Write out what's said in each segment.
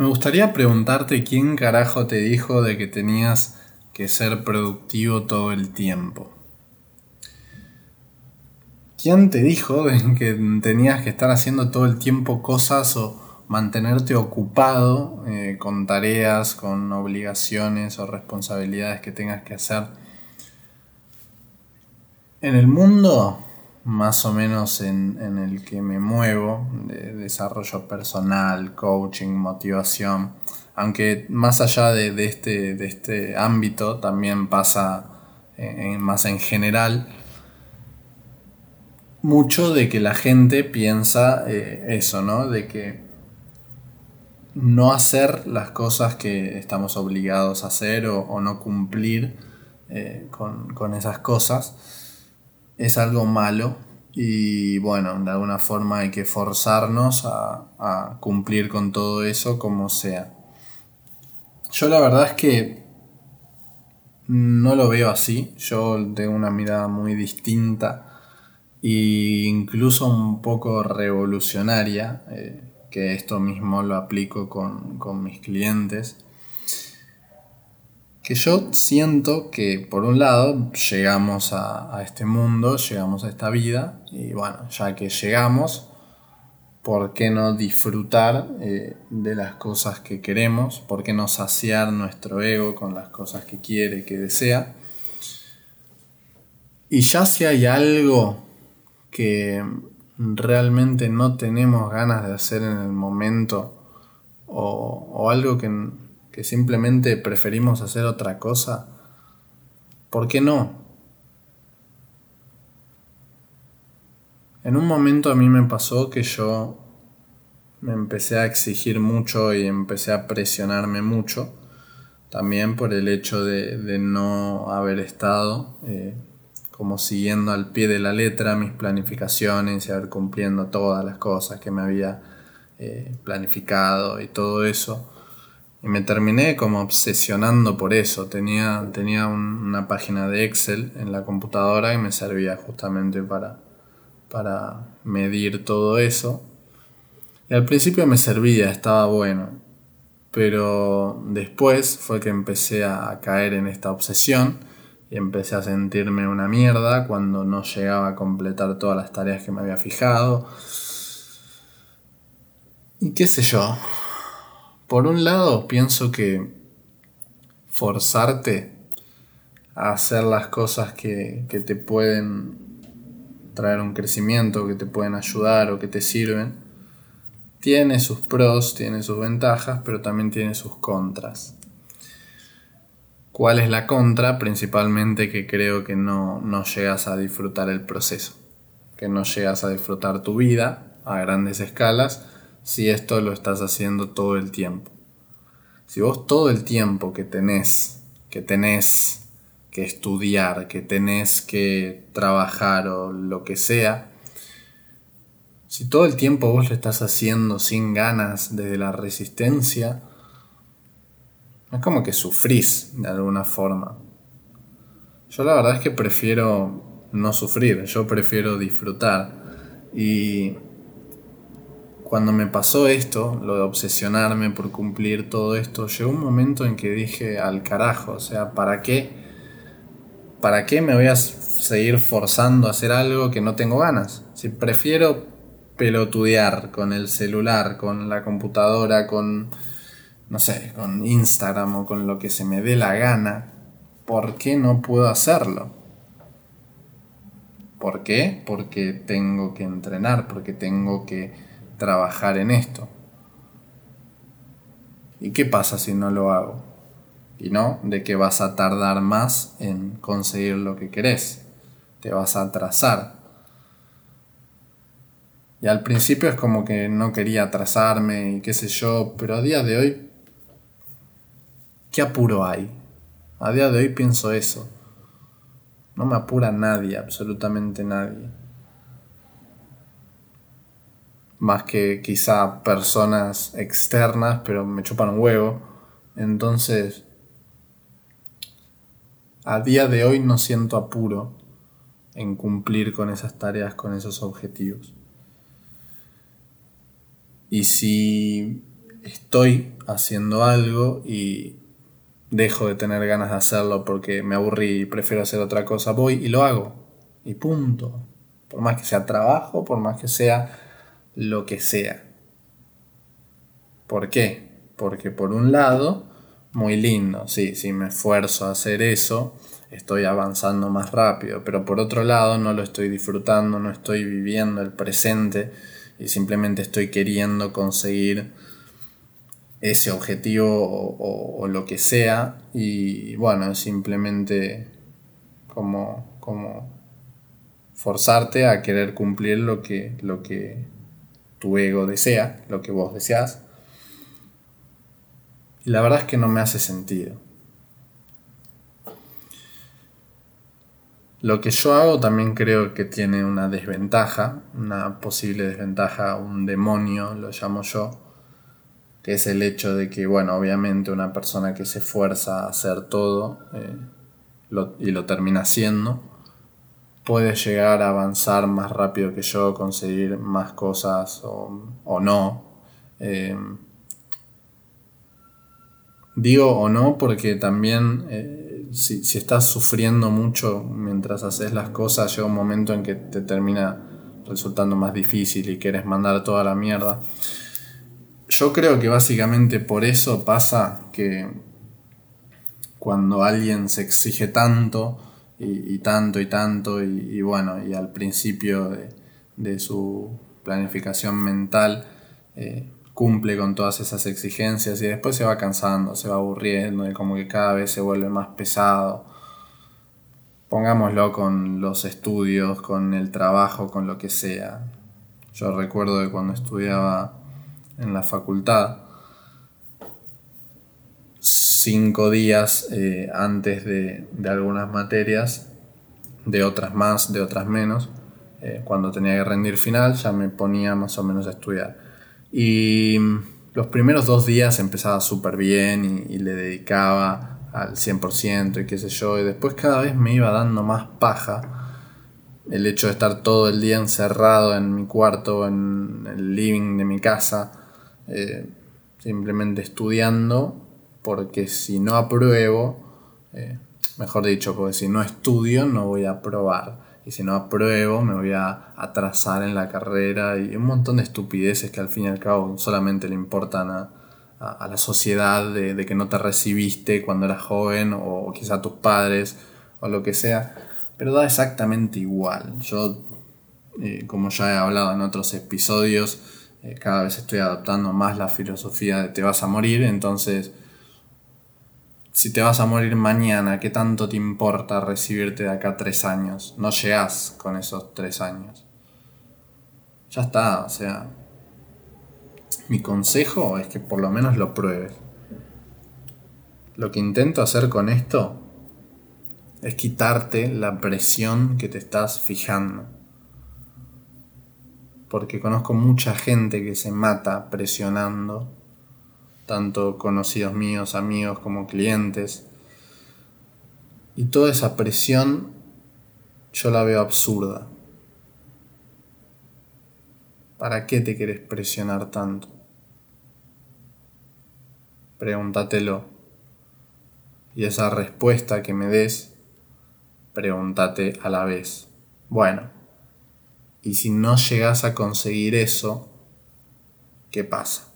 Me gustaría preguntarte quién carajo te dijo de que tenías que ser productivo todo el tiempo. ¿Quién te dijo de que tenías que estar haciendo todo el tiempo cosas o mantenerte ocupado eh, con tareas, con obligaciones o responsabilidades que tengas que hacer? En el mundo más o menos en, el que me muevo, de desarrollo personal, coaching, motivación, aunque más allá de, este, de este, ámbito también pasa más en general, mucho de que la gente piensa eh, eso, ¿no? De que no hacer las cosas que estamos obligados a hacer o, no cumplir eh, con, con esas cosas es algo malo y bueno, de alguna forma hay que forzarnos a, cumplir con todo eso como sea. Yo la verdad es que no lo veo así, yo tengo una mirada muy distinta e incluso un poco revolucionaria, eh, que esto mismo lo aplico con, con mis clientes que yo siento que por un lado llegamos a, este mundo, llegamos a esta vida y bueno, ya que llegamos, ¿por qué no disfrutar eh, de las cosas que queremos? ¿Por qué no saciar nuestro ego con las cosas que quiere, que desea? Y ya si hay algo que realmente no tenemos ganas de hacer en el momento o algo que que simplemente preferimos hacer otra cosa, ¿por qué no? En un momento a mí me pasó que yo me empecé a exigir mucho y empecé a presionarme mucho, también por el hecho de, no haber estado eh, como siguiendo al pie de la letra mis planificaciones y haber cumpliendo todas las cosas que me había eh, planificado y todo eso. Y me terminé como obsesionando por eso. Tenía, tenía una página de Excel en la computadora y me servía justamente para, para medir todo eso. Y al principio me servía, estaba bueno. Pero después fue que empecé a caer en esta obsesión y empecé a sentirme una mierda cuando no llegaba a completar todas las tareas que me había fijado. Y qué sé yo, por un lado, pienso que forzarte a hacer las cosas que, te pueden traer un crecimiento, que te pueden ayudar o que te sirven, tiene sus pros, tiene sus ventajas, pero también tiene sus contras. ¿Cuál es la contra? Principalmente que creo que no, no llegas a disfrutar el proceso, que no llegas a disfrutar tu vida a grandes escalas si esto lo estás haciendo todo el tiempo. Si vos todo el tiempo que tenés, que tenés que estudiar, que tenés que trabajar o lo que sea, si todo el tiempo vos lo estás haciendo sin ganas desde la resistencia, es como que sufrís de alguna forma. Yo la verdad es que prefiero no sufrir, yo prefiero disfrutar. Y cuando me pasó esto, lo de obsesionarme por cumplir todo esto, llegó un momento en que dije al carajo, o sea, ¿para qué? ¿Para qué me voy a seguir forzando a hacer algo que no tengo ganas? Si prefiero pelotudear con el celular, con la computadora, con, no sé, con Instagram o con lo que se me dé la gana, ¿por qué no puedo hacerlo? ¿Por qué? Porque tengo que entrenar, porque tengo que trabajar en esto. ¿Y qué pasa si no lo hago? Y no de que vas a tardar más en conseguir lo que querés. Te vas a atrasar. Y al principio es como que no quería atrasarme y qué sé yo, pero a día de hoy, ¿qué apuro hay? A día de hoy pienso eso. No me apura nadie, absolutamente nadie. Más que quizá personas externas, pero me chupan un huevo. Entonces, a día de hoy no siento apuro en cumplir con esas tareas, con esos objetivos. Y si estoy haciendo algo y dejo de tener ganas de hacerlo porque me aburrí y prefiero hacer otra cosa, voy y lo hago. Y punto. Por más que sea trabajo, por más que sea lo que sea. ¿Por qué? Porque por un lado, muy lindo, si me esfuerzo a hacer eso, estoy avanzando más rápido, pero por otro lado no lo estoy disfrutando, no estoy viviendo el presente y simplemente estoy queriendo conseguir ese objetivo o, lo que sea y bueno, simplemente como, como forzarte a querer cumplir lo que, lo que tu ego desea, lo que vos deseas. Y la verdad es que no me hace sentido. Lo que yo hago también creo que tiene una desventaja, una posible desventaja, un demonio, lo llamo yo, que es el hecho de que, bueno, obviamente una persona que se esfuerza a hacer todo eh, y lo termina haciendo, puede llegar a avanzar más rápido que yo, conseguir más cosas o, no. Eh, digo o no porque también eh, si, si, estás sufriendo mucho mientras haces las cosas, llega un momento en que te termina resultando más difícil y quieres mandar toda la mierda. Yo creo que básicamente por eso pasa que cuando alguien se exige tanto, y, tanto y tanto y, bueno, y al principio de, su planificación mental eh, cumple con todas esas exigencias y después se va cansando, se va aburriendo y como que cada vez se vuelve más pesado. Pongámoslo con los estudios, con el trabajo, con lo que sea. Yo recuerdo que cuando estudiaba en la facultad, cinco días eh, antes de, algunas materias, de otras más, de otras menos. Eh, cuando tenía que rendir final ya me ponía más o menos a estudiar. Y los primeros dos días empezaba súper bien y, le dedicaba al 100% y qué sé yo, y después cada vez me iba dando más paja el hecho de estar todo el día encerrado en mi cuarto, en el living de mi casa, eh, simplemente estudiando porque si no apruebo, eh, mejor dicho, porque si no estudio no voy a aprobar. Y si no apruebo me voy a atrasar en la carrera y un montón de estupideces que al fin y al cabo solamente le importan a, la sociedad de, que no te recibiste cuando eras joven o, quizá a tus padres o lo que sea. Pero da exactamente igual. Yo, eh, como ya he hablado en otros episodios, eh, cada vez estoy adaptando más la filosofía de te vas a morir, entonces si te vas a morir mañana, ¿qué tanto te importa recibirte de acá tres años? No llegas con esos tres años. Ya está, o sea. Mi consejo es que por lo menos lo pruebes. Lo que intento hacer con esto es quitarte la presión que te estás fijando. Porque conozco mucha gente que se mata presionando tanto conocidos míos, amigos como clientes. Y toda esa presión yo la veo absurda. ¿Para qué te quieres presionar tanto? Pregúntatelo. Y esa respuesta que me des, pregúntate a la vez. Bueno, y si no llegas a conseguir eso, ¿qué pasa?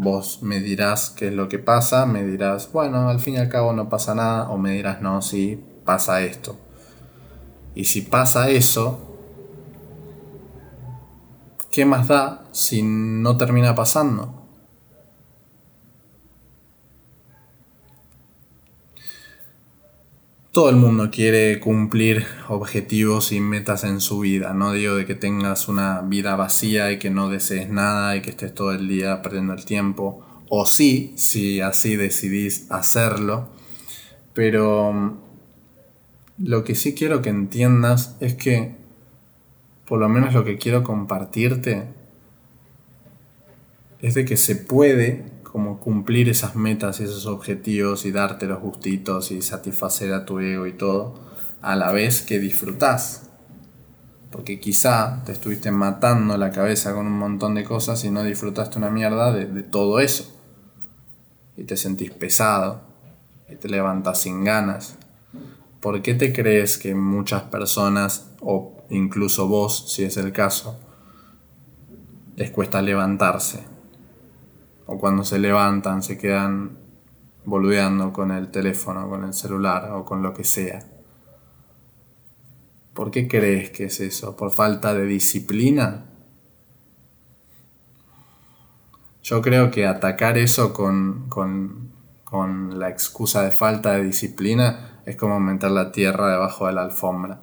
Vos me dirás qué es lo que pasa, me dirás, bueno, al fin y al cabo no pasa nada, o me dirás, no, sí, pasa esto. Y si pasa eso, ¿qué más da si no termina pasando? Todo el mundo quiere cumplir objetivos y metas en su vida. No digo de que tengas una vida vacía y que no desees nada y que estés todo el día perdiendo el tiempo. O sí, si así decidís hacerlo. Pero mm, lo que sí quiero que entiendas es que, por lo menos lo que quiero compartirte, es de que se puede como cumplir esas metas y esos objetivos y darte los gustitos y satisfacer a tu ego y todo, a la vez que disfrutás. Porque quizá te estuviste matando la cabeza con un montón de cosas y no disfrutaste una mierda de, de todo eso. Y te sentís pesado. Y te levantas sin ganas. ¿Por qué te crees que muchas personas, o incluso vos, si es el caso, les cuesta levantarse? O cuando se levantan se quedan boludeando con el teléfono, con el celular o con lo que sea. ¿Por qué crees que es eso? ¿Por falta de disciplina? Yo creo que atacar eso con, la excusa de falta de disciplina es como meter la tierra debajo de la alfombra.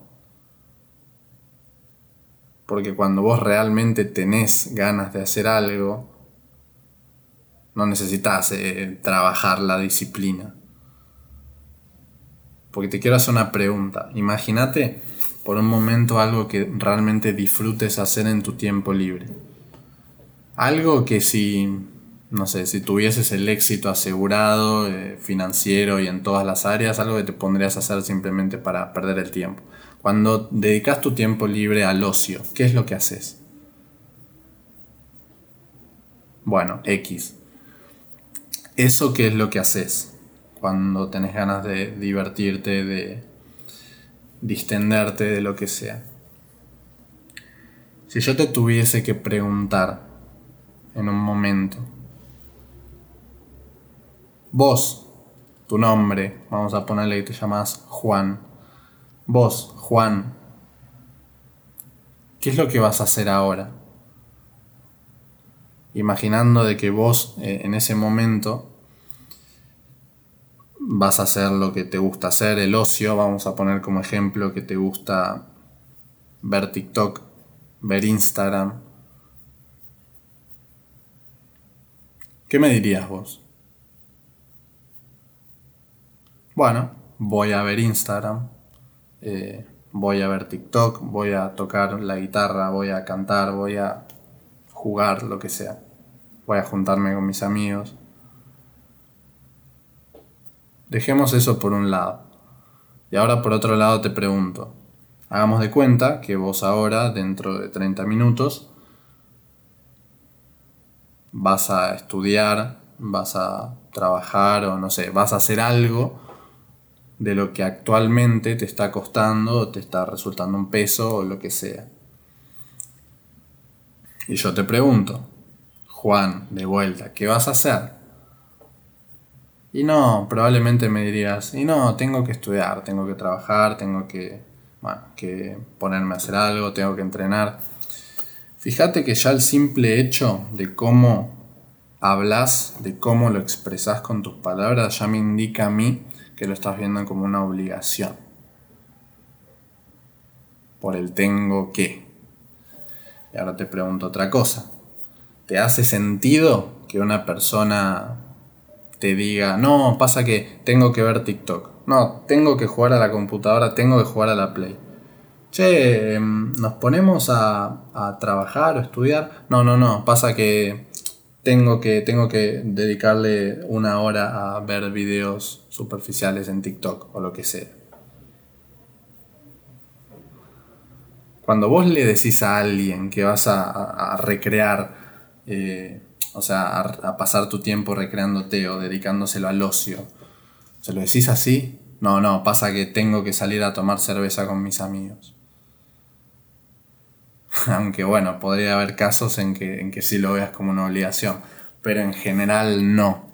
Porque cuando vos realmente tenés ganas de hacer algo, no necesitas eh, trabajar la disciplina. Porque te quiero hacer una pregunta. Imagínate por un momento algo que realmente disfrutes hacer en tu tiempo libre. Algo que si, no sé, si tuvieses el éxito asegurado, eh, financiero y en todas las áreas, algo que te pondrías a hacer simplemente para perder el tiempo. Cuando dedicas tu tiempo libre al ocio, ¿qué es lo que haces? Bueno, X. ¿Eso qué es lo que haces? Cuando tenés ganas de divertirte, de distenderte de lo que sea. Si yo te tuviese que preguntar en un momento, vos, tu nombre, vamos a ponerle que te llamas Juan, vos, Juan, ¿qué es lo que vas a hacer ahora? Imaginando de que vos eh, en ese momento vas a hacer lo que te gusta hacer, el ocio, vamos a poner como ejemplo que te gusta ver TikTok, ver Instagram. ¿Qué me dirías vos? Bueno, voy a ver Instagram, eh, voy a ver TikTok, voy a tocar la guitarra, voy a cantar, voy a jugar, lo que sea. Voy a juntarme con mis amigos. Dejemos eso por un lado. Y ahora por otro lado te pregunto, hagamos de cuenta que vos ahora, dentro de 30 minutos, vas a estudiar, vas a trabajar o no sé, vas a hacer algo de lo que actualmente te está costando o te está resultando un peso o lo que sea. Y yo te pregunto, Juan, de vuelta, ¿qué vas a hacer? Y no, probablemente me dirías, y no, tengo que estudiar, tengo que trabajar, tengo que, que ponerme a hacer algo, tengo que entrenar. Fíjate que ya el simple hecho de cómo hablas, de cómo lo expresas con tus palabras, ya me indica a mí que lo estás viendo como una obligación. Por el tengo que. Y ahora te pregunto otra cosa. ¿Te hace sentido que una persona te diga, no, pasa que tengo que ver TikTok. No, tengo que jugar a la computadora, tengo que jugar a la Play. Che, em, ¿nos ponemos a, a trabajar o estudiar? No, no, no, pasa que tengo, que tengo que dedicarle una hora a ver videos superficiales en TikTok o lo que sea. Cuando vos le decís a alguien que vas a, recrear eh, o sea, a, pasar tu tiempo recreándote o dedicándoselo al ocio. ¿Se lo decís así? No, no, pasa que tengo que salir a tomar cerveza con mis amigos. Aunque bueno, podría haber casos en que, en que sí lo veas como una obligación, pero en general no.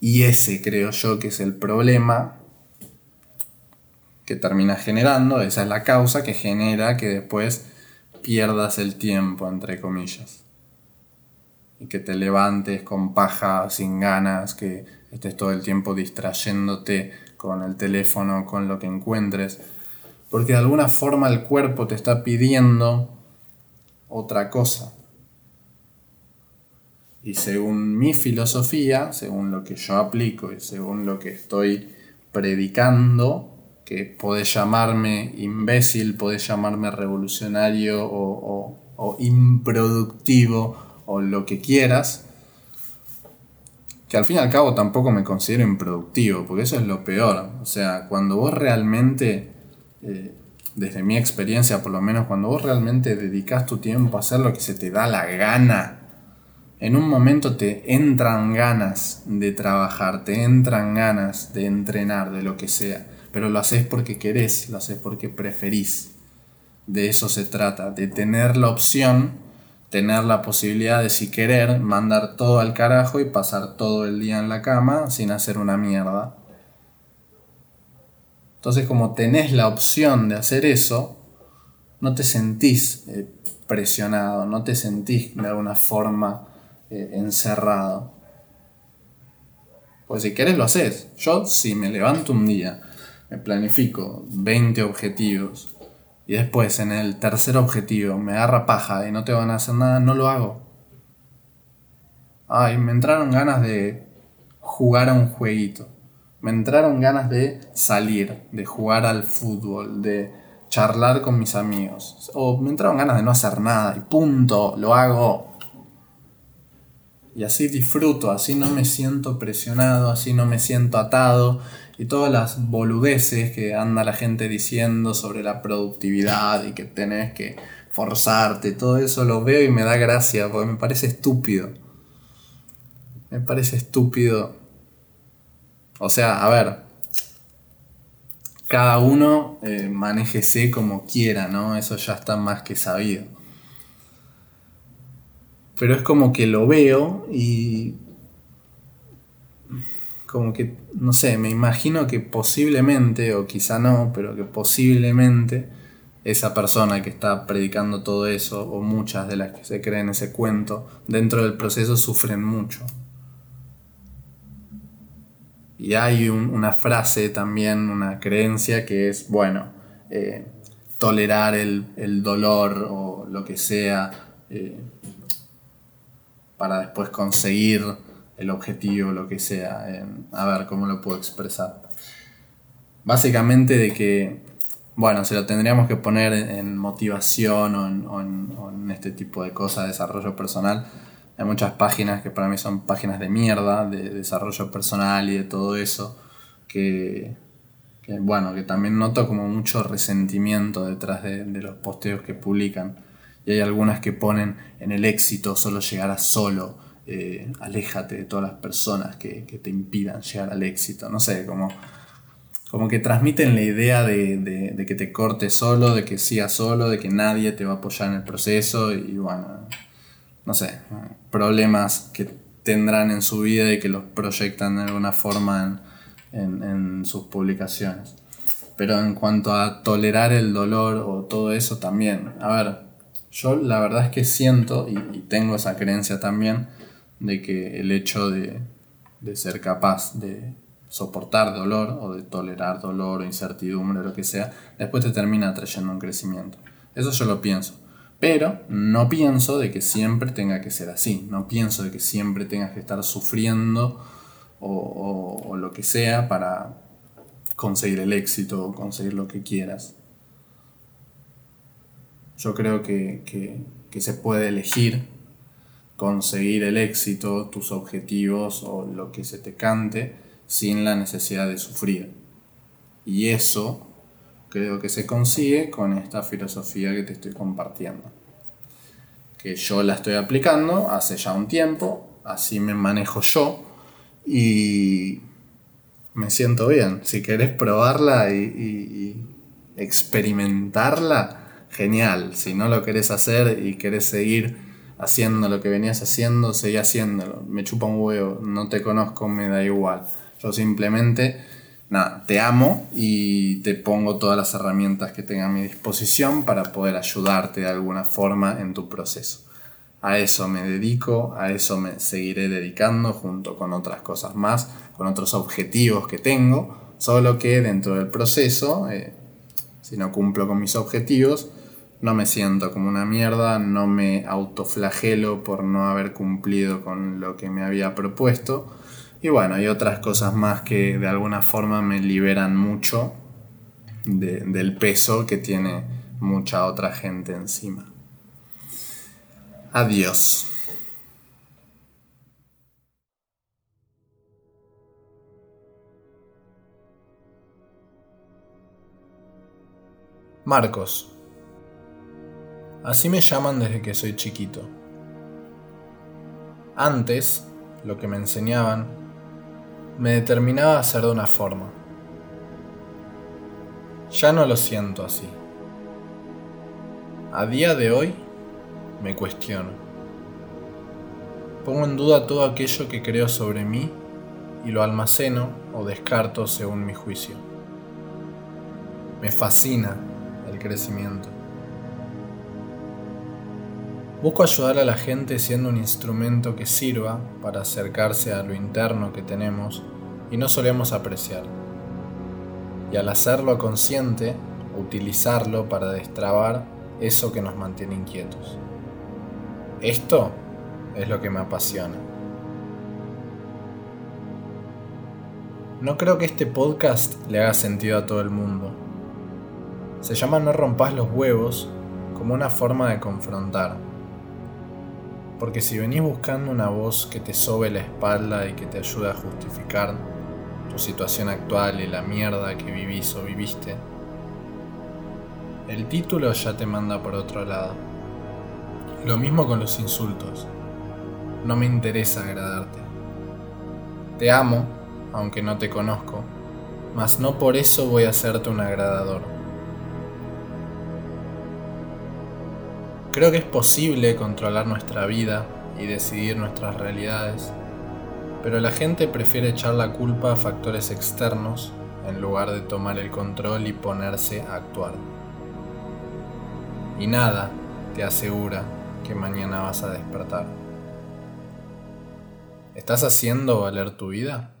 Y ese creo yo que es el problema que termina generando, esa es la causa que genera que después pierdas el tiempo, entre comillas y que te levantes con paja, sin ganas, que estés todo el tiempo distrayéndote con el teléfono, con lo que encuentres, porque de alguna forma el cuerpo te está pidiendo otra cosa. Y según mi filosofía, según lo que yo aplico y según lo que estoy predicando, que podés llamarme imbécil, podés llamarme revolucionario o, improductivo, o lo que quieras, que al fin y al cabo tampoco me considero improductivo, porque eso es lo peor. O sea, cuando vos realmente eh, desde mi experiencia, por lo menos cuando vos realmente dedicas tu tiempo a hacer lo que se te da la gana, en un momento te entran ganas de trabajar, te entran ganas de entrenar, de lo que sea, pero lo haces porque querés, lo haces porque preferís. De eso se trata, de tener la opción, tener la posibilidad de si querer mandar todo al carajo y pasar todo el día en la cama sin hacer una mierda. Entonces como tenés la opción de hacer eso, no te sentís eh, presionado, no te sentís de alguna forma eh, encerrado. Pues si querés lo haces. Yo si me levanto un día, me planifico 20 objetivos y después en el tercer objetivo me agarra paja y no te van a hacer nada, no lo hago. Ay, me entraron ganas de jugar a un jueguito. Me entraron ganas de salir, de jugar al fútbol, de charlar con mis amigos. O me entraron ganas de no hacer nada y punto, lo hago. Y así disfruto, así no me siento presionado, así no me siento atado. Y todas las boludeces que anda la gente diciendo sobre la productividad y que tenés que forzarte, todo eso lo veo y me da gracia, porque me parece estúpido. Me parece estúpido. O sea, a ver, cada uno eh, manéjese como quiera, ¿no? Eso ya está más que sabido. Pero es como que lo veo y como que, no sé, me imagino que posiblemente, o quizá no, pero que posiblemente esa persona que está predicando todo eso, o muchas de las que se creen ese cuento, dentro del proceso sufren mucho. Y hay una frase también, una creencia que es, bueno, eh, tolerar el, dolor o lo que sea, eh, para después conseguir el objetivo, lo que sea. a ver cómo lo puedo expresar. Básicamente de que, bueno, se lo tendríamos que poner en motivación o en, este tipo de cosas, de desarrollo personal. Hay muchas páginas que para mí son páginas de mierda, de desarrollo personal y de todo eso, que, bueno, que también noto como mucho resentimiento detrás de, de los posteos que publican y hay algunas que ponen en el éxito solo llegarás solo, eh, aléjate de todas las personas que, te impidan llegar al éxito, no sé, como, como que transmiten la idea de, que te cortes solo, de que sigas solo, de que nadie te va a apoyar en el proceso y bueno, no sé, problemas que tendrán en su vida y que los proyectan de alguna forma en, en sus publicaciones. Pero en cuanto a tolerar el dolor o todo eso también, a ver, yo la verdad es que siento, y, tengo esa creencia también, de que el hecho de, ser capaz de soportar dolor o de tolerar dolor o incertidumbre o lo que sea, después te termina trayendo un crecimiento. Eso yo lo pienso. Pero no pienso de que siempre tenga que ser así. No pienso de que siempre tengas que estar sufriendo o lo que sea para conseguir el éxito o conseguir lo que quieras. Yo creo que, se puede elegir conseguir el éxito, tus objetivos o lo que se te cante sin la necesidad de sufrir. Y eso creo que se consigue con esta filosofía que te estoy compartiendo. Que yo la estoy aplicando hace ya un tiempo, así me manejo yo y me siento bien. Si querés probarla y experimentarla, genial. Si no lo querés hacer y querés seguir haciendo lo que venías haciendo, seguí haciéndolo. Me chupa un huevo, no te conozco, me da igual. Yo simplemente, nada, te amo y te pongo todas las herramientas que tenga a mi disposición para poder ayudarte de alguna forma en tu proceso. A eso me dedico, a eso me seguiré dedicando junto con otras cosas más, con otros objetivos que tengo, solo que dentro del proceso, eh, si no cumplo con mis objetivos, no me siento como una mierda, no me autoflagelo por no haber cumplido con lo que me había propuesto. Y bueno, hay otras cosas más que de alguna forma me liberan mucho del peso que tiene mucha otra gente encima. Adiós. Marcos. Así me llaman desde que soy chiquito. Antes, lo que me enseñaban, me determinaba a ser de una forma. Ya no lo siento así. A día de hoy, me cuestiono. Pongo en duda todo aquello que creo sobre mí y lo almaceno o descarto según mi juicio. Me fascina el crecimiento. Busco ayudar a la gente siendo un instrumento que sirva para acercarse a lo interno que tenemos y no solemos apreciar. Y al hacerlo consciente, utilizarlo para destrabar eso que nos mantiene inquietos. Esto es lo que me apasiona. No creo que este podcast le haga sentido a todo el mundo, se llama No rompas los huevos como una forma de confrontar. Porque si venís buscando una voz que te sobe la espalda y que te ayude a justificar tu situación actual y la mierda que vivís o viviste, el título ya te manda por otro lado. Lo mismo con los insultos. No me interesa agradarte. Te amo, aunque no te conozco, mas no por eso voy a hacerte un agradador. Creo que es posible controlar nuestra vida y decidir nuestras realidades, pero la gente prefiere echar la culpa a factores externos en lugar de tomar el control y ponerse a actuar. Y nada te asegura que mañana vas a despertar. ¿Estás haciendo valer tu vida?